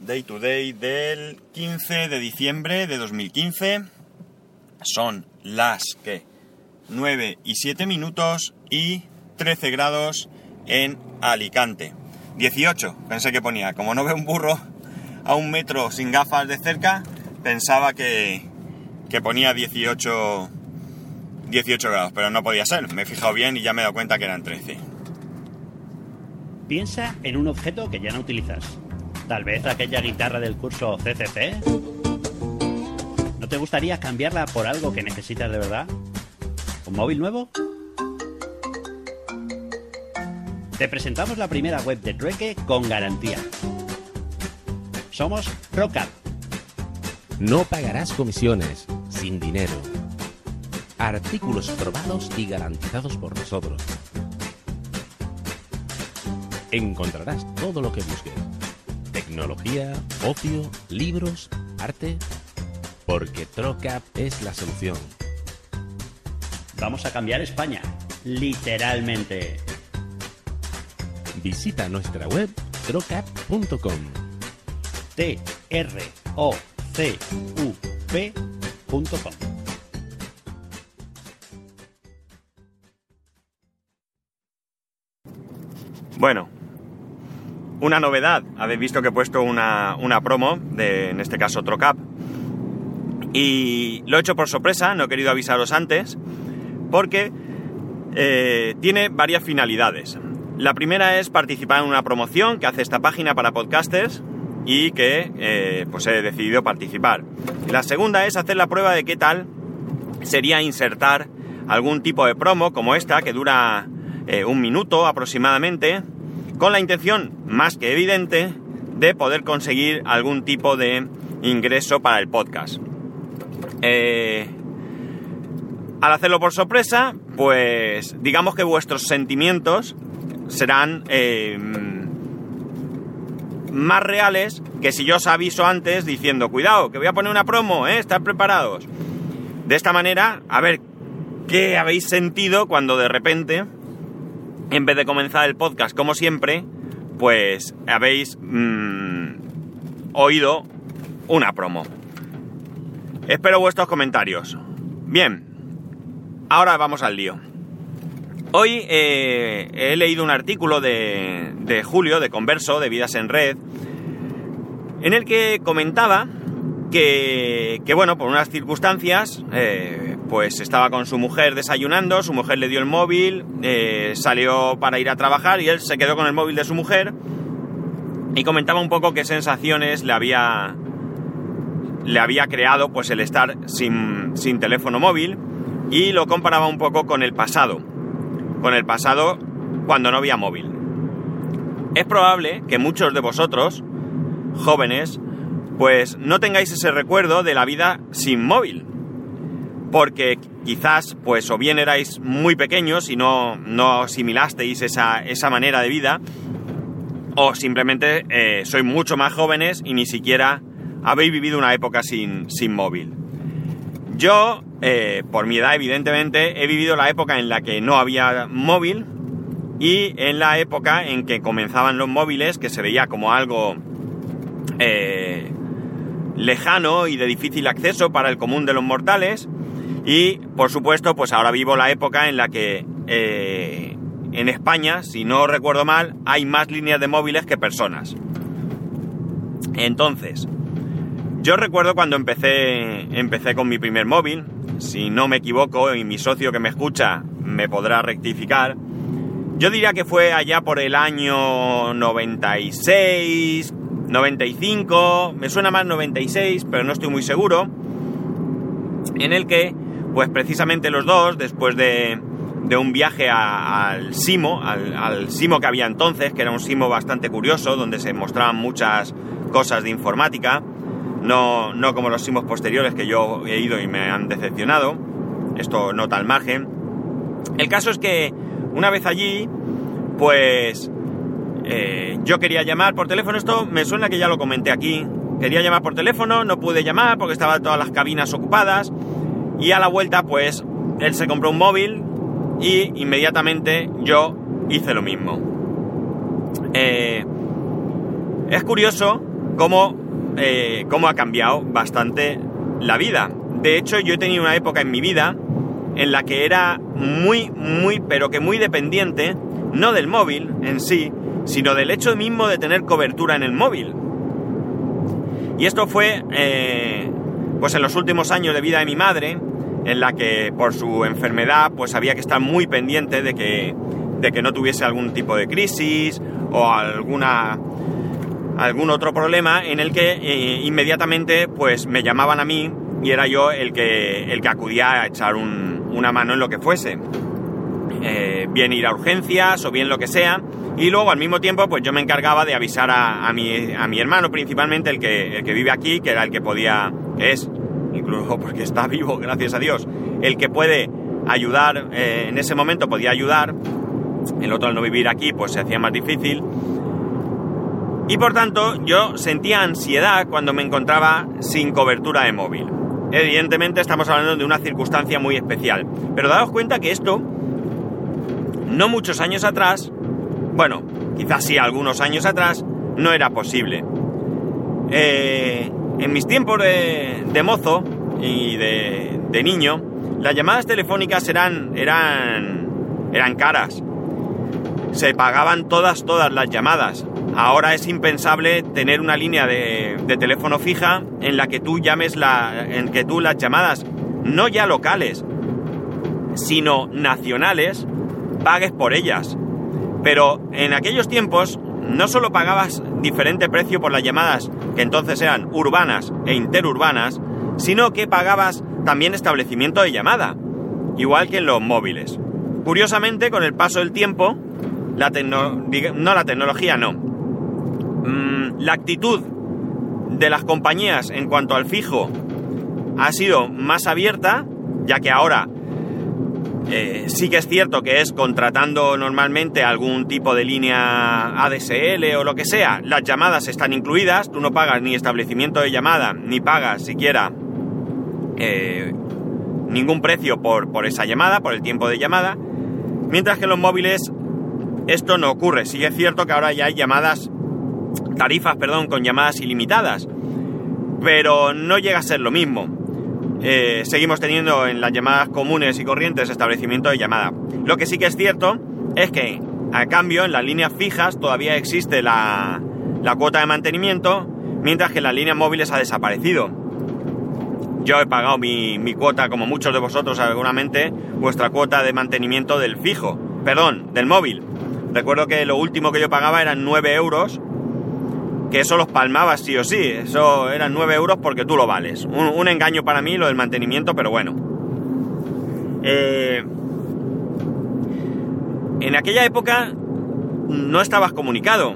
Day to day del 15 de diciembre de 2015. Son las que 9 y 7 minutos y 13 grados en Alicante. 18, pensé que ponía. Como no veo un burro a un metro sin gafas de cerca, pensaba que, que ponía 18, 18 grados, pero no podía ser. Me he fijado bien y ya me he dado cuenta que eran 13. Piensa en un objeto que ya no utilizas. Tal vez aquella guitarra del curso CCC. ¿No te gustaría cambiarla por algo que necesitas de verdad? ¿Un móvil nuevo? Te presentamos la primera web de trueque con garantía. Somos Rockup. No pagarás comisiones, sin dinero. Artículos probados y garantizados por nosotros. Encontrarás todo lo que busques. Tecnología, ocio, libros, arte. Porque Trocap es la solución. Vamos a cambiar España. Literalmente. Visita nuestra web trocap.com. T R O C U P.com. Bueno, una novedad. Habéis visto que he puesto una, una promo, de, en este caso Trocap. Y lo he hecho por sorpresa, no he querido avisaros antes, porque eh, tiene varias finalidades. La primera es participar en una promoción que hace esta página para podcasters y que eh, pues he decidido participar. La segunda es hacer la prueba de qué tal sería insertar algún tipo de promo como esta que dura eh, un minuto aproximadamente con la intención más que evidente de poder conseguir algún tipo de ingreso para el podcast. Eh, al hacerlo por sorpresa, pues digamos que vuestros sentimientos serán eh, más reales que si yo os aviso antes diciendo, cuidado, que voy a poner una promo, ¿eh? Estad preparados. De esta manera, a ver qué habéis sentido cuando de repente, en vez de comenzar el podcast como siempre, pues habéis mm, oído una promo. Espero vuestros comentarios. Bien, ahora vamos al lío. Hoy eh, he leído un artículo de, de, Julio, de Converso, de Vidas en Red, en el que comentaba que, que bueno, por unas circunstancias, eh, pues estaba con su mujer desayunando, su mujer le dio el móvil, eh, salió para ir a trabajar y él se quedó con el móvil de su mujer y comentaba un poco qué sensaciones le había, le había creado pues el estar sin, sin teléfono móvil y lo comparaba un poco con el pasado con el pasado cuando no había móvil. Es probable que muchos de vosotros, jóvenes, pues no tengáis ese recuerdo de la vida sin móvil. Porque quizás, pues o bien erais muy pequeños y no, no asimilasteis esa, esa manera de vida, o simplemente eh, sois mucho más jóvenes y ni siquiera habéis vivido una época sin, sin móvil. Yo, eh, por mi edad, evidentemente, he vivido la época en la que no había móvil y en la época en que comenzaban los móviles, que se veía como algo eh, lejano y de difícil acceso para el común de los mortales. Y, por supuesto, pues ahora vivo la época en la que eh, en España, si no recuerdo mal, hay más líneas de móviles que personas. Entonces, yo recuerdo cuando empecé, empecé con mi primer móvil, si no me equivoco y mi socio que me escucha me podrá rectificar, yo diría que fue allá por el año 96, 95, me suena más 96, pero no estoy muy seguro, en el que, pues precisamente los dos, después de, de un viaje al Simo, al, al Simo que había entonces, que era un Simo bastante curioso, donde se mostraban muchas cosas de informática, no, no como los simos posteriores que yo he ido y me han decepcionado. Esto nota al margen. El caso es que una vez allí, pues eh, yo quería llamar por teléfono. Esto me suena que ya lo comenté aquí. Quería llamar por teléfono, no pude llamar porque estaban todas las cabinas ocupadas. Y a la vuelta, pues, él se compró un móvil y inmediatamente yo hice lo mismo. Eh, Es curioso cómo, eh, cómo ha cambiado bastante la vida. De hecho, yo he tenido una época en mi vida en la que era muy, muy, pero que muy dependiente, no del móvil en sí, sino del hecho mismo de tener cobertura en el móvil. Y esto fue, eh, pues en los últimos años de vida de mi madre, en la que por su enfermedad, pues había que estar muy pendiente de que, de que no tuviese algún tipo de crisis o alguna algún otro problema en el que eh, inmediatamente pues me llamaban a mí y era yo el que, el que acudía a echar una mano en lo que fuese. Eh, bien ir a urgencias o bien lo que sea. Y luego al mismo tiempo pues yo me encargaba de avisar a, mi, a mi, hermano principalmente, el que, el que vive aquí, que era el que podía, es, incluso porque está vivo, gracias a Dios, el que puede ayudar, eh, en ese momento podía ayudar, el otro al no vivir aquí pues se hacía más difícil. Y por tanto yo sentía ansiedad cuando me encontraba sin cobertura de móvil. Evidentemente estamos hablando de una circunstancia muy especial. Pero daos cuenta que esto, no muchos años atrás, bueno, quizás sí algunos años atrás, no era posible. Eh, en mis tiempos de, mozo y de, niño, las llamadas telefónicas eran, eran, eran caras. Se pagaban todas, todas las llamadas. Ahora es impensable tener una línea de, teléfono fija en la que tú llames la, en que tú las llamadas, no ya locales, sino nacionales, pagues por ellas. Pero en aquellos tiempos no solo pagabas diferente precio por las llamadas, que entonces eran urbanas e interurbanas, sino que pagabas también establecimiento de llamada, igual que en los móviles. Curiosamente, con el paso del tiempo, la no la tecnología no, Mm, la actitud de las compañías en cuanto al fijo ha sido más abierta, ya que ahora eh, sí que es cierto que es contratando normalmente algún tipo de línea ADSL o lo que sea, las llamadas están incluidas, tú no pagas ni establecimiento de llamada, ni pagas siquiera eh, ningún precio por, por esa llamada, por el tiempo de llamada, mientras que en los móviles esto no ocurre. Sí es cierto que ahora ya hay llamadas tarifas, perdón, con llamadas ilimitadas, pero no llega a ser lo mismo. Eh, seguimos teniendo en las llamadas comunes y corrientes establecimiento de llamada. Lo que sí que es cierto es que, a cambio, en las líneas fijas todavía existe la, cuota de mantenimiento, mientras que en las líneas móviles ha desaparecido. Yo he pagado mi, mi, cuota, como muchos de vosotros seguramente, vuestra cuota de mantenimiento del fijo, perdón, del móvil. Recuerdo que lo último que yo pagaba eran 9 euros que eso los palmabas sí o sí. Eso eran 9 euros porque tú lo vales. Un, engaño para mí lo del mantenimiento, pero bueno. Eh, en aquella época no estabas comunicado.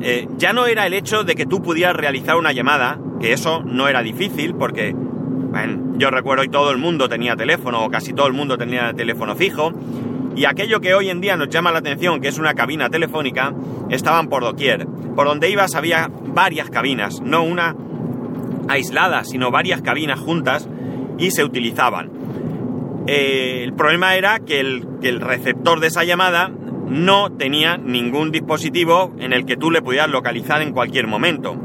Eh, ya no era el hecho de que tú pudieras realizar una llamada, que eso no era difícil porque, bueno, yo recuerdo y todo el mundo tenía teléfono, o casi todo el mundo tenía teléfono fijo, y aquello que hoy en día nos llama la atención, que es una cabina telefónica, estaban por doquier. Por donde ibas había varias cabinas, no una aislada, sino varias cabinas juntas y se utilizaban. Eh, el problema era que el, que el receptor de esa llamada no tenía ningún dispositivo en el que tú le pudieras localizar en cualquier momento.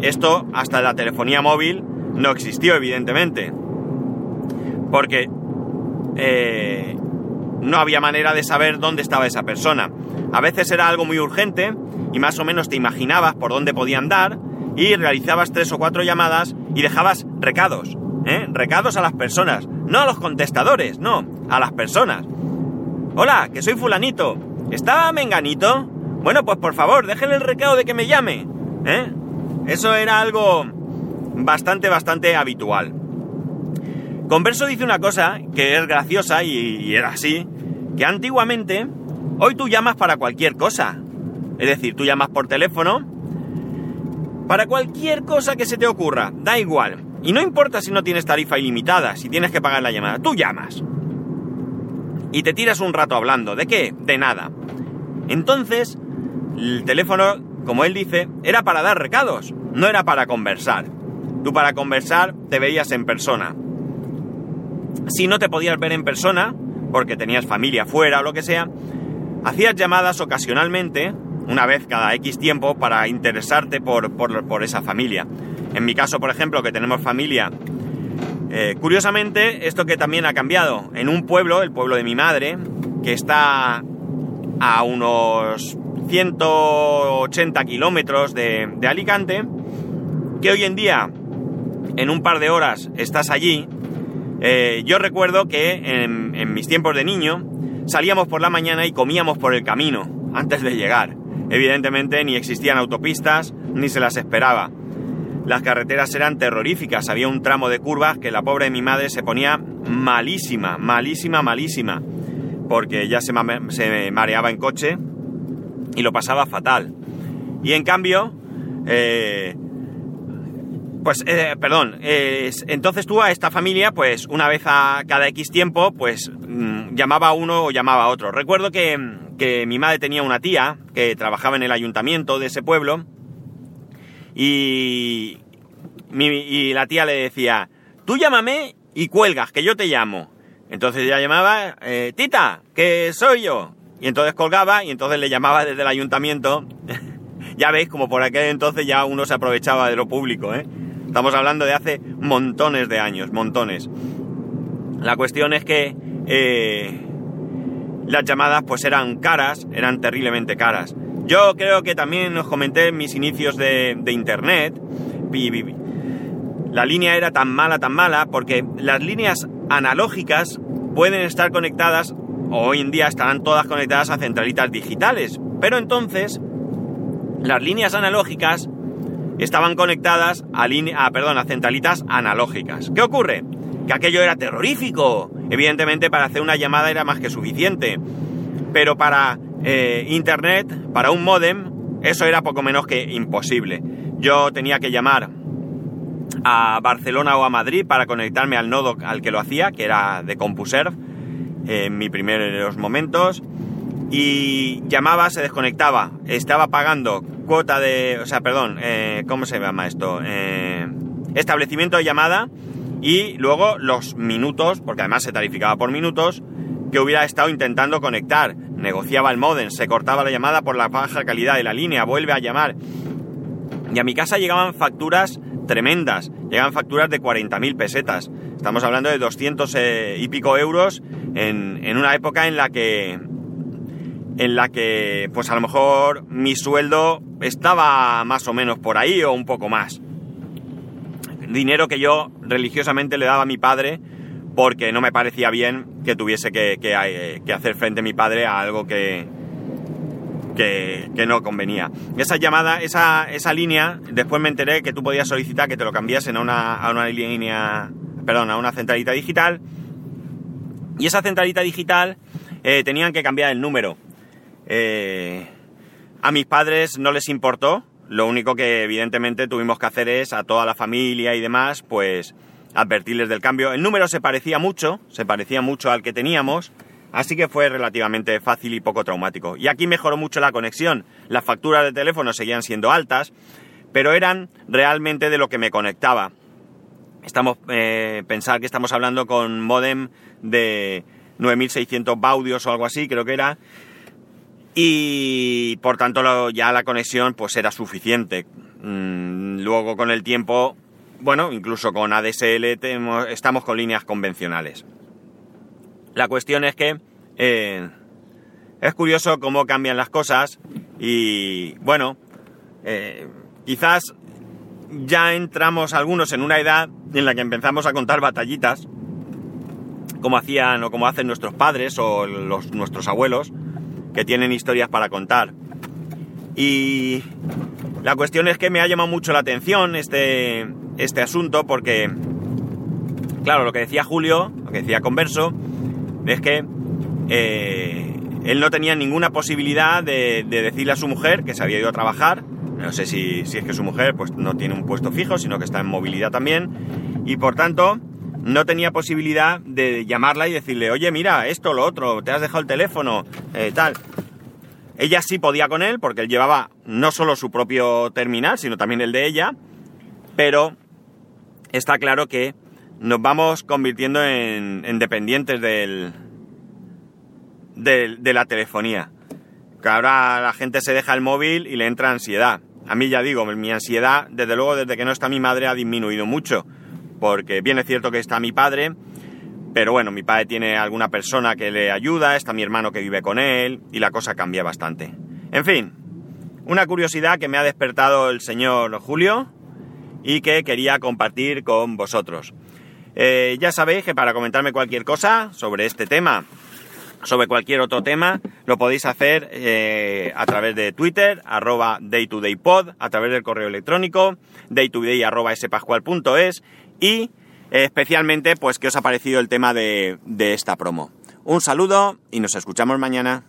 Esto hasta la telefonía móvil no existió, evidentemente. Porque eh, no había manera de saber dónde estaba esa persona. A veces era algo muy urgente y más o menos te imaginabas por dónde podía andar y realizabas tres o cuatro llamadas y dejabas recados, ¿eh? Recados a las personas, no a los contestadores, no, a las personas. Hola, que soy fulanito. ¿Está menganito? Bueno, pues por favor, déjenle el recado de que me llame, ¿eh? Eso era algo bastante, bastante habitual. Converso dice una cosa que es graciosa y, era así, que antiguamente, hoy tú llamas para cualquier cosa. Es decir, tú llamas por teléfono para cualquier cosa que se te ocurra, da igual. Y no importa si no tienes tarifa ilimitada, si tienes que pagar la llamada, tú llamas. Y te tiras un rato hablando. ¿De qué? De nada. Entonces, el teléfono, como él dice, era para dar recados, no era para conversar. Tú para conversar te veías en persona. Si no te podías ver en persona, porque tenías familia fuera o lo que sea, hacías llamadas ocasionalmente una vez cada X tiempo para interesarte por, por, por esa familia. En mi caso, por ejemplo, que tenemos familia, eh, curiosamente, esto que también ha cambiado, en un pueblo, el pueblo de mi madre, que está a unos 180 kilómetros de, Alicante, que hoy en día, en un par de horas, estás allí, eh, yo recuerdo que en, mis tiempos de niño salíamos por la mañana y comíamos por el camino antes de llegar. Evidentemente ni existían autopistas ni se las esperaba. Las carreteras eran terroríficas, había un tramo de curvas que la pobre de mi madre se ponía malísima, malísima, malísima, porque ya se, mareaba en coche y lo pasaba fatal. Y en cambio, eh, pues, eh, perdón, entonces tú a esta familia, pues una vez a cada X tiempo, pues mmm, llamaba a uno o llamaba a otro. Recuerdo que, que, mi madre tenía una tía que trabajaba en el ayuntamiento de ese pueblo y, la tía le decía, tú llámame y cuelgas, que yo te llamo. Entonces ella llamaba, eh, Tita, que soy yo. Y entonces colgaba y entonces le llamaba desde el ayuntamiento. ya veis, como por aquel entonces ya uno se aprovechaba de lo público, ¿eh? Estamos hablando de hace montones de años, montones. La cuestión es que eh, las llamadas pues eran caras, eran terriblemente caras. Yo creo que también os comenté en mis inicios de, de internet. La línea era tan mala, tan mala, porque las líneas analógicas pueden estar conectadas, o hoy en día estarán todas conectadas a centralitas digitales. Pero entonces, las líneas analógicas estaban conectadas a, a, perdón, a centralitas analógicas. ¿Qué ocurre? Que aquello era terrorífico. Evidentemente para hacer una llamada era más que suficiente. Pero para eh, Internet, para un modem, eso era poco menos que imposible. Yo tenía que llamar a Barcelona o a Madrid para conectarme al nodo al que lo hacía, que era de CompuServe, en mis primeros momentos. Y llamaba, se desconectaba. Estaba pagando cuota de... O sea, perdón, eh, ¿cómo se llama esto? Eh, establecimiento de llamada y luego los minutos, porque además se tarificaba por minutos, que hubiera estado intentando conectar. Negociaba el modem, se cortaba la llamada por la baja calidad de la línea, vuelve a llamar. Y a mi casa llegaban facturas tremendas, llegaban facturas de 40.000 pesetas. Estamos hablando de 200 eh, y pico euros en, en una época en la que en la que pues a lo mejor mi sueldo estaba más o menos por ahí o un poco más. Dinero que yo religiosamente le daba a mi padre porque no me parecía bien que tuviese que, que, que hacer frente a mi padre a algo que, que, que, no convenía. Esa llamada, esa, esa línea, después me enteré que tú podías solicitar que te lo cambiasen a una, a una línea, perdón, a una centralita digital. Y esa centralita digital eh, tenían que cambiar el número. Eh, a mis padres no les importó, lo único que evidentemente tuvimos que hacer es a toda la familia y demás, pues advertirles del cambio. El número se parecía mucho, se parecía mucho al que teníamos, así que fue relativamente fácil y poco traumático. Y aquí mejoró mucho la conexión. Las facturas de teléfono seguían siendo altas, pero eran realmente de lo que me conectaba. Estamos, eh, pensar que estamos hablando con modem de 9600 baudios o algo así, creo que era, y por tanto ya la conexión pues era suficiente. Mm, luego con el tiempo, bueno, incluso con ADSL tenemos, estamos con líneas convencionales. La cuestión es que eh, es curioso cómo cambian las cosas y bueno, eh, quizás ya entramos algunos en una edad en la que empezamos a contar batallitas como hacían o como hacen nuestros padres o los, nuestros abuelos que tienen historias para contar. Y la cuestión es que me ha llamado mucho la atención este, este asunto porque, claro, lo que decía Julio, lo que decía Converso, es que eh, él no tenía ninguna posibilidad de, de, decirle a su mujer que se había ido a trabajar. No sé si, si es que su mujer pues, no tiene un puesto fijo, sino que está en movilidad también. Y por tanto, no tenía posibilidad de llamarla y decirle, oye, mira, esto, lo otro, te has dejado el teléfono, eh, tal. Ella sí podía con él, porque él llevaba no solo su propio terminal, sino también el de ella, pero está claro que nos vamos convirtiendo en, en dependientes del, de la telefonía. que ahora la gente se deja el móvil y le entra ansiedad. A mí ya digo, mi ansiedad, desde luego, desde que no está mi madre, ha disminuido mucho. Porque bien es cierto que está mi padre, pero bueno, mi padre tiene alguna persona que le ayuda, está mi hermano que vive con él, y la cosa cambia bastante. En fin, una curiosidad que me ha despertado el señor Julio y que quería compartir con vosotros. Eh, ya sabéis que para comentarme cualquier cosa sobre este tema, sobre cualquier otro tema, lo podéis hacer eh, a través de Twitter, arroba daytodaypod, a través del correo electrónico, daytoday y especialmente pues qué os ha parecido el tema de, de esta promo. Un saludo y nos escuchamos mañana.